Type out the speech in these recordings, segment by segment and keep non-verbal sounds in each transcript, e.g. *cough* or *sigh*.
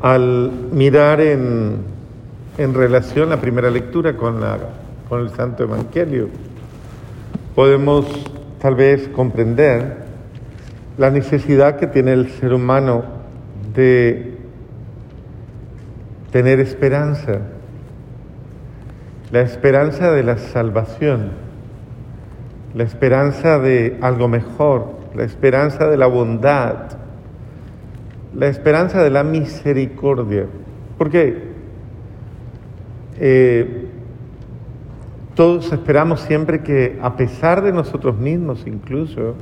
al mirar en, en relación la primera lectura con, la, con el Santo Evangelio, podemos tal vez comprender la necesidad que tiene el ser humano de tener esperanza, la esperanza de la salvación, la esperanza de algo mejor, la esperanza de la bondad, la esperanza de la misericordia. Porque eh, todos esperamos siempre que a pesar de nosotros mismos incluso,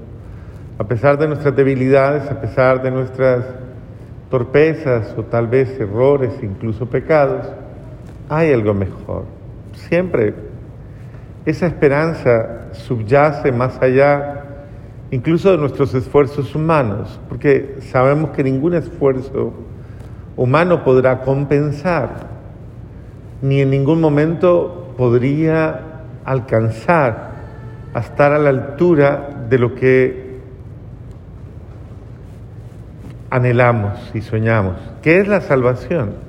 a pesar de nuestras debilidades, a pesar de nuestras torpezas o tal vez errores, incluso pecados, hay algo mejor. Siempre esa esperanza subyace más allá incluso de nuestros esfuerzos humanos, porque sabemos que ningún esfuerzo humano podrá compensar, ni en ningún momento podría alcanzar a estar a la altura de lo que anhelamos y soñamos, que es la salvación.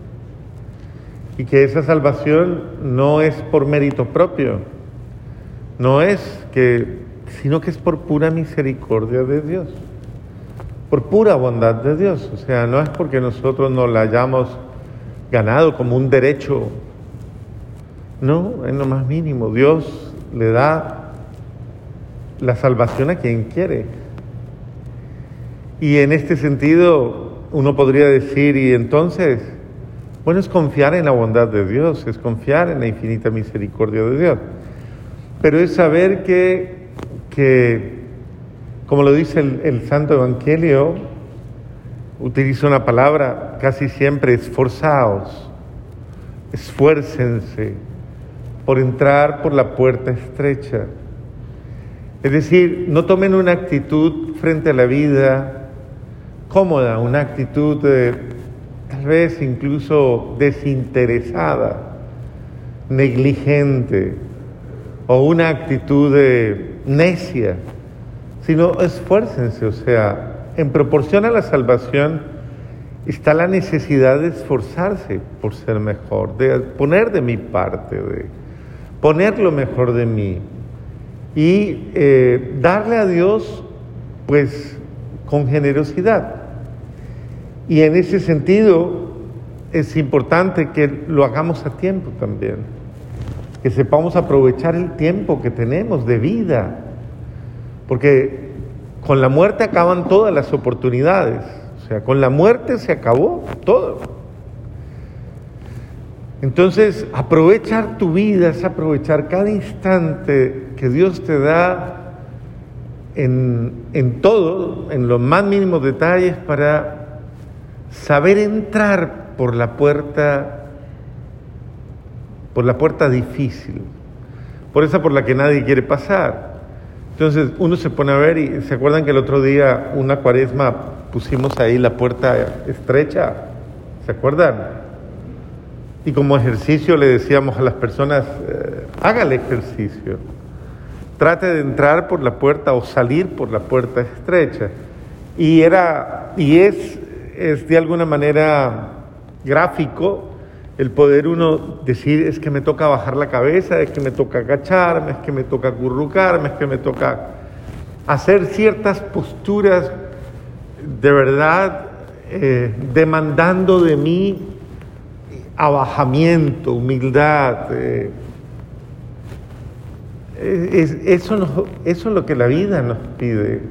Y que esa salvación no es por mérito propio, no es que, sino que es por pura misericordia de Dios, por pura bondad de Dios. O sea, no es porque nosotros no la hayamos ganado como un derecho, no, en lo más mínimo. Dios le da la salvación a quien quiere. Y en este sentido, uno podría decir, y entonces, bueno, es confiar en la bondad de Dios, es confiar en la infinita misericordia de Dios. Pero es saber que, que como lo dice el, Santo Evangelio, utiliza una palabra casi siempre, esforzaos, esfuércense por entrar por la puerta estrecha. Es decir, no tomen una actitud frente a la vida cómoda, una actitud tal vez incluso desinteresada, negligente o una actitud necia, sino esfuércense, o sea, en proporción a la salvación está la necesidad de esforzarse por ser mejor, de poner de mi parte, de poner lo mejor de mí y eh, darle a Dios pues con generosidad. Y en ese sentido es importante que lo hagamos a tiempo también, que sepamos aprovechar el tiempo que tenemos de vida, porque con la muerte acaban todas las oportunidades, o sea, con la muerte se acabó todo. Entonces, aprovechar tu vida es aprovechar cada instante que Dios te da en, en todo, en los más mínimos detalles, para saber entrar por la puerta, por la puerta difícil, por esa por la que nadie quiere pasar. Entonces uno se pone a ver y se acuerdan que el otro día una cuaresma pusimos ahí la puerta estrecha, ¿se acuerdan? Y como ejercicio le decíamos a las personas, eh, haga el ejercicio, trate de entrar por la puerta o salir por la puerta estrecha. Y era, y es es de alguna manera gráfico el poder uno decir es que me toca bajar la cabeza, es que me toca agacharme, es que me toca acurrucarme, es que me toca hacer ciertas posturas de verdad eh, demandando de mí abajamiento, humildad. Eh, eso, eso es lo que la vida nos pide.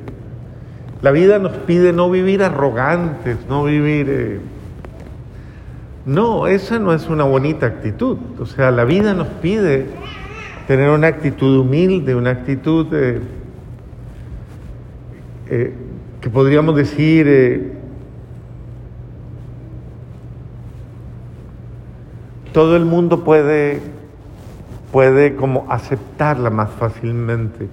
La vida nos pide no vivir arrogantes, no vivir... Eh, no, esa no es una bonita actitud. O sea, la vida nos pide tener una actitud humilde, una actitud eh, que podríamos decir eh, todo el mundo puede, puede como aceptarla más fácilmente.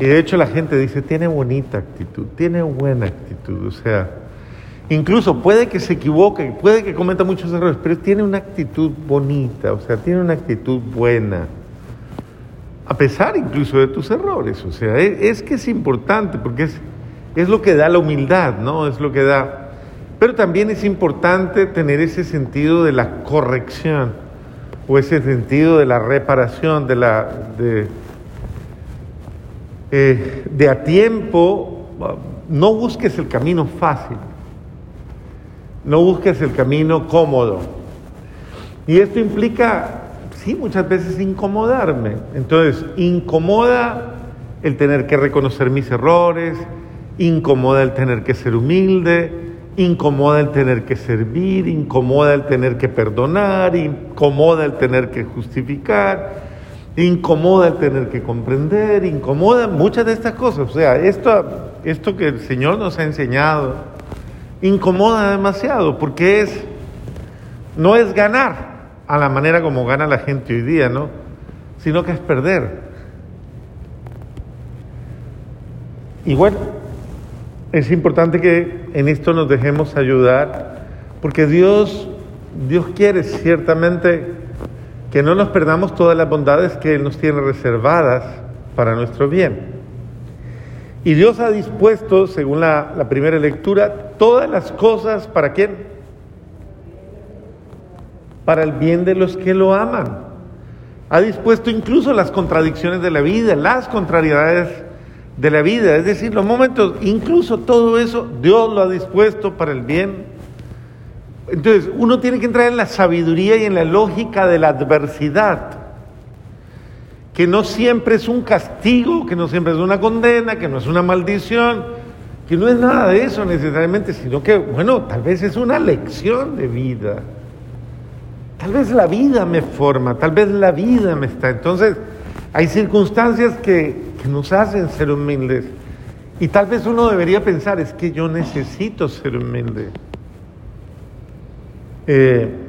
Y de hecho la gente dice, tiene bonita actitud, tiene buena actitud, o sea, incluso puede que se equivoque, puede que cometa muchos errores, pero tiene una actitud bonita, o sea, tiene una actitud buena, a pesar incluso de tus errores, o sea, es, que es importante porque es, es lo que da la humildad, ¿no? Es lo que da... Pero también es importante tener ese sentido de la corrección o ese sentido de la reparación, de la de, eh, de a tiempo. No busques el camino fácil, no busques el camino cómodo. Y esto implica, sí, muchas veces incomodarme. Entonces, incomoda el tener que reconocer mis errores, incomoda el tener que ser humilde, incomoda el tener que servir, incomoda el tener que perdonar, incomoda el tener que justificar, incomoda el tener que comprender, incomoda muchas de estas cosas. O sea, esto, esto que el Señor nos ha enseñado, incomoda demasiado porque es, no es ganar a la manera como gana la gente hoy día, ¿no? Sino que es perder. Y bueno, es importante que en esto nos dejemos ayudar, porque Dios, Dios quiere ciertamente que no nos perdamos todas las bondades que Él nos tiene reservadas para nuestro bien. Y Dios ha dispuesto, según la, primera lectura, todas las cosas para quién? Para el bien de los que lo aman. Ha dispuesto incluso las contradicciones de la vida, las contrariedades de la vida, es decir, los momentos, incluso todo eso, Dios lo ha dispuesto para el bien. Entonces, uno tiene que entrar en la sabiduría y en la lógica de la adversidad, que no siempre es un castigo, que no siempre es una condena, que no es una maldición, que no es nada de eso necesariamente, sino que, bueno, tal vez es una lección de vida. Tal vez la vida me forma, tal vez la vida me está. Entonces, hay circunstancias que, nos hacen ser humildes. Y tal vez uno debería pensar, es que yo necesito ser humilde. Eh,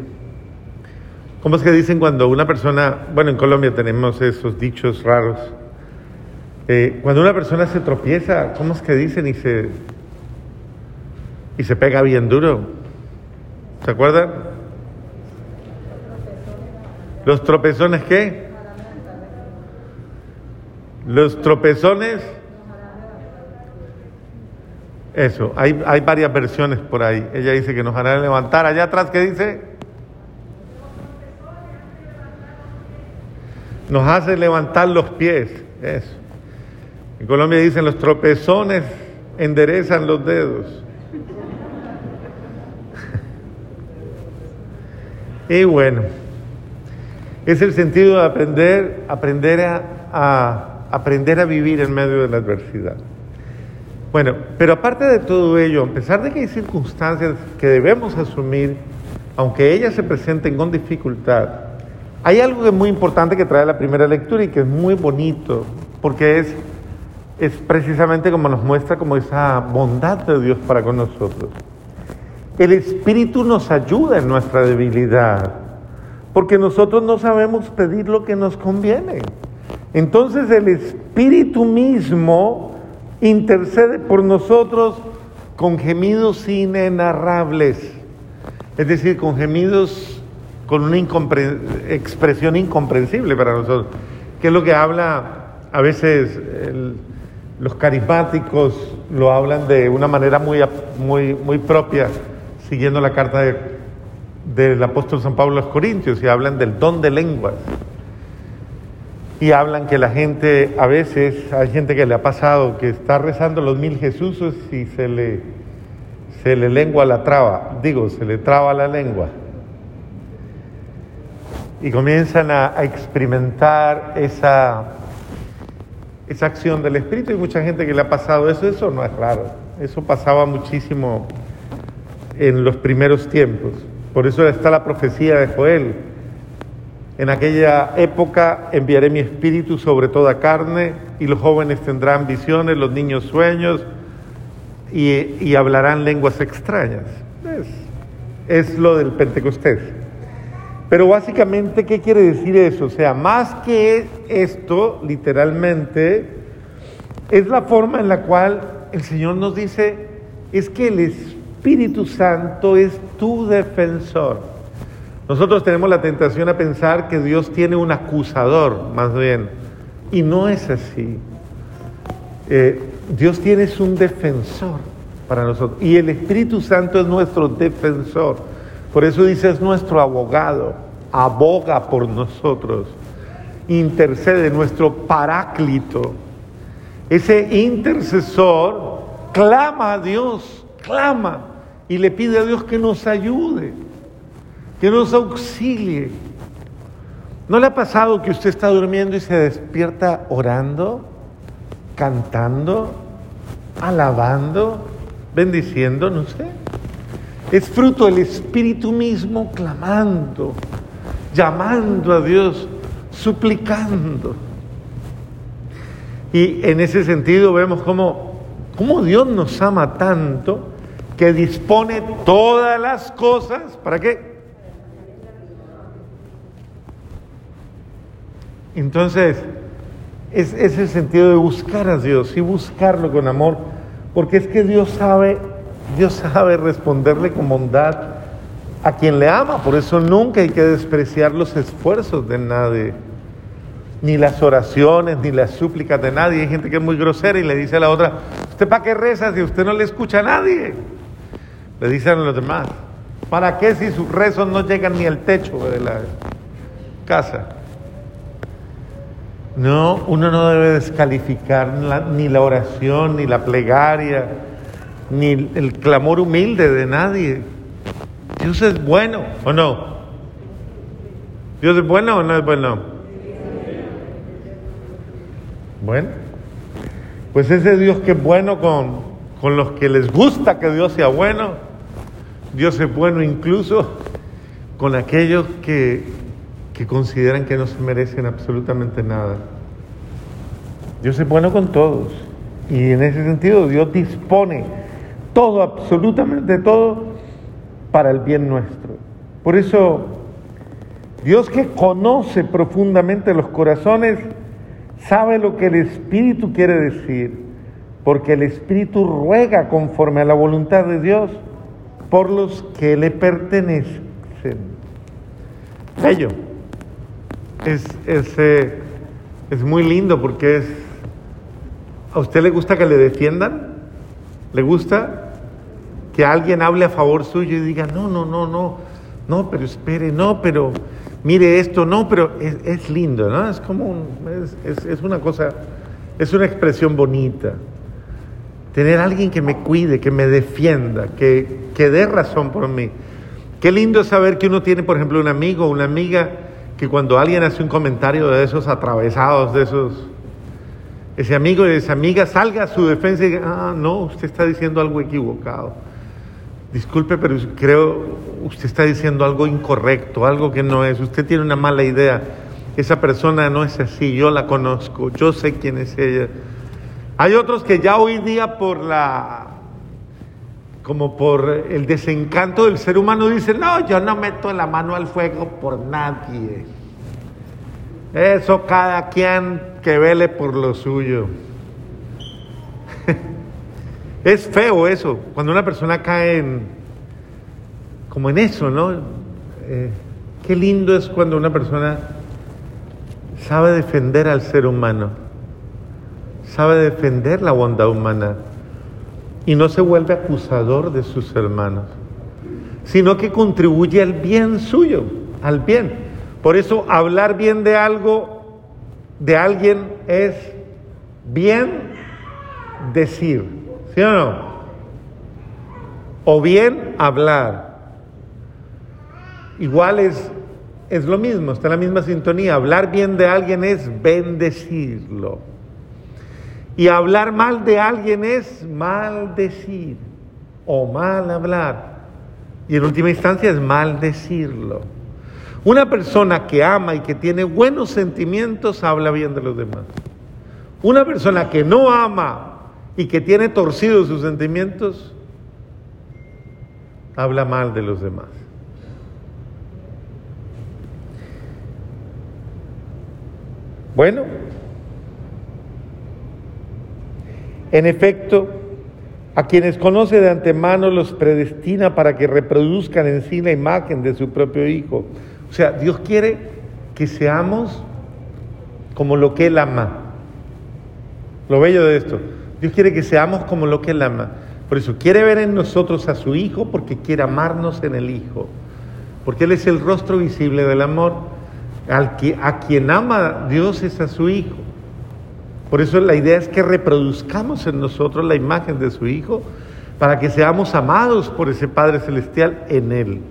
¿Cómo es que dicen cuando una persona, bueno, en Colombia tenemos esos dichos raros, eh, cuando una persona se tropieza, ¿cómo es que dicen y se, y se pega bien duro? ¿Se acuerdan? ¿Los tropezones qué? Los tropezones, eso, hay, hay varias versiones por ahí. Ella dice que nos hará levantar. Allá atrás, ¿qué dice? Nos hace levantar los pies. Eso. En Colombia dicen los tropezones enderezan los dedos. *laughs* y bueno, es el sentido de aprender, aprender a aprender a vivir en medio de la adversidad. Bueno, pero aparte de todo ello, a pesar de que hay circunstancias que debemos asumir, aunque ellas se presenten con dificultad, hay algo que es muy importante que trae la primera lectura y que es muy bonito, porque es, es precisamente como nos muestra como esa bondad de Dios para con nosotros. El Espíritu nos ayuda en nuestra debilidad, porque nosotros no sabemos pedir lo que nos conviene. Entonces el Espíritu mismo intercede por nosotros con gemidos inenarrables, es decir, con gemidos con una expresión incomprensible para nosotros, que es lo que habla a veces los carismáticos, lo hablan de una manera muy, muy, muy propia, siguiendo la carta del apóstol San Pablo a los Corintios, y hablan del don de lenguas y hablan que la gente, a veces hay gente que le ha pasado que está rezando los mil Jesuses y se le, se le lengua la traba, digo, se le traba la lengua. Y comienzan a, experimentar esa, esa acción del Espíritu y mucha gente que le ha pasado eso, eso no es raro, eso pasaba muchísimo en los primeros tiempos. Por eso está la profecía de Joel en aquella época enviaré mi espíritu sobre toda carne y los jóvenes tendrán visiones, los niños sueños y, hablarán lenguas extrañas. Es, es lo del Pentecostés. Pero básicamente, ¿qué quiere decir eso? O sea, más que esto, literalmente, es la forma en la cual el Señor nos dice, es que el Espíritu Santo es tu defensor. Nosotros tenemos la tentación a pensar que Dios tiene un acusador, más bien, y no es así. Eh, Dios tiene un defensor. para nosotros. Y el Espíritu Santo es nuestro defensor. Por eso dice, es nuestro abogado, aboga por nosotros, intercede, nuestro paráclito. Ese intercesor clama a Dios, clama y le pide a Dios que nos ayude, que nos auxilie. ¿No le ha pasado que usted está durmiendo y se despierta orando, cantando, alabando, bendiciendo? No sé. Es fruto del Espíritu mismo clamando, llamando a Dios, suplicando. Y en ese sentido vemos cómo, cómo Dios nos ama tanto que dispone todas las cosas, ¿para qué? Entonces, es, es, el sentido de buscar a Dios y buscarlo con amor, porque es que Dios sabe, Dios sabe responderle con bondad a quien le ama, por eso nunca hay que despreciar los esfuerzos de nadie, ni las oraciones, ni las súplicas de nadie. Hay gente que es muy grosera y le dice a la otra, ¿usted para qué reza si usted no le escucha a nadie? Le dicen a los demás, ¿para qué si sus rezos no llegan ni al techo de la casa? No, uno no debe descalificar ni la oración, ni la plegaria, ni el clamor humilde de nadie. Dios es bueno o no. Dios es bueno o no es bueno. Bueno, pues ese Dios que es bueno con, con los que les gusta que Dios sea bueno, Dios es bueno incluso con aquellos que que consideran que no se merecen absolutamente nada. Dios es bueno con todos. Y en ese sentido Dios dispone todo, absolutamente todo, para el bien nuestro. Por eso, Dios que conoce profundamente los corazones, sabe lo que el Espíritu quiere decir, porque el Espíritu ruega conforme a la voluntad de Dios por los que le pertenecen. Bello es, eh, es, muy lindo porque es... ¿A usted le gusta que le defiendan? ¿Le gusta que alguien hable a favor suyo y diga, no, no, no, no, no, pero espere, no, pero mire esto, no, pero es, lindo, ¿no? Es como, es, es, una cosa, es una expresión bonita. Tener alguien que me cuide, que me defienda, que, que dé razón por mí. Qué lindo es saber que uno tiene, por ejemplo, un amigo o una amiga que cuando alguien hace un comentario de esos atravesados, de esos, ese amigo y esa amiga salga a su defensa y diga, ah, no, usted está diciendo algo equivocado. Disculpe, pero creo usted está diciendo algo incorrecto, algo que no es. Usted tiene una mala idea. Esa persona no es así, yo la conozco, yo sé quién es ella. Hay otros que ya hoy día por la como por el desencanto del ser humano, dice, no, yo no meto la mano al fuego por nadie. Eso cada quien que vele por lo suyo. Es feo eso, cuando una persona cae en, como en eso, ¿no? Eh, qué lindo es cuando una persona sabe defender al ser humano, sabe defender la bondad humana y no se vuelve acusador de sus hermanos, sino que contribuye al bien suyo, al bien. Por eso hablar bien de algo, de alguien, es bien decir, ¿sí o no? O bien hablar. Igual es, es lo mismo, está en la misma sintonía. Hablar bien de alguien es bendecirlo. Y hablar mal de alguien es maldecir o mal hablar. Y en última instancia es maldecirlo. Una persona que ama y que tiene buenos sentimientos habla bien de los demás. Una persona que no ama y que tiene torcidos sus sentimientos habla mal de los demás. Bueno, En efecto, a quienes conoce de antemano los predestina para que reproduzcan en sí la imagen de su propio Hijo. O sea, Dios quiere que seamos como lo que Él ama. Lo bello de esto, Dios quiere que seamos como lo que Él ama. Por eso quiere ver en nosotros a su Hijo porque quiere amarnos en el Hijo. Porque Él es el rostro visible del amor. Al que, a quien ama Dios es a su Hijo. Por eso la idea es que reproduzcamos en nosotros la imagen de su Hijo para que seamos amados por ese Padre Celestial en Él.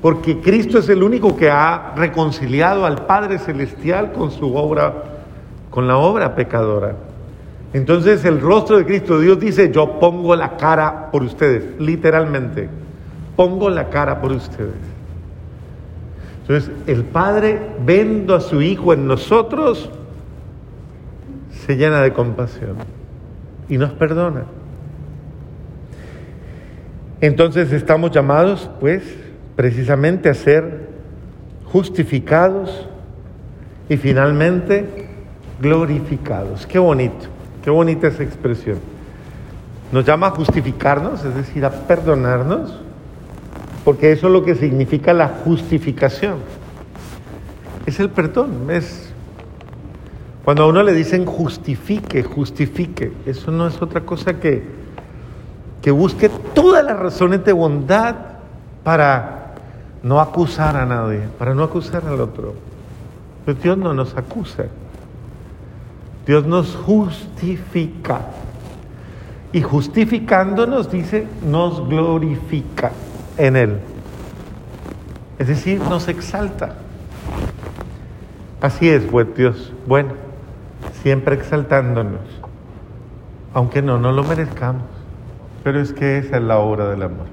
Porque Cristo es el único que ha reconciliado al Padre Celestial con su obra, con la obra pecadora. Entonces el rostro de Cristo, Dios dice, yo pongo la cara por ustedes, literalmente, pongo la cara por ustedes. Entonces el Padre, viendo a su Hijo en nosotros, se llena de compasión y nos perdona. Entonces estamos llamados, pues, precisamente a ser justificados y finalmente glorificados. Qué bonito. Qué bonita esa expresión. Nos llama a justificarnos, es decir, a perdonarnos, porque eso es lo que significa la justificación. Es el perdón, es cuando a uno le dicen justifique, justifique, eso no es otra cosa que, que busque todas las razones de bondad para no acusar a nadie, para no acusar al otro. Pero Dios no nos acusa. Dios nos justifica. Y justificándonos, dice, nos glorifica en Él. Es decir, nos exalta. Así es, buen Dios. Bueno, siempre exaltándonos. Aunque no, no lo merezcamos. Pero es que esa es la obra del amor.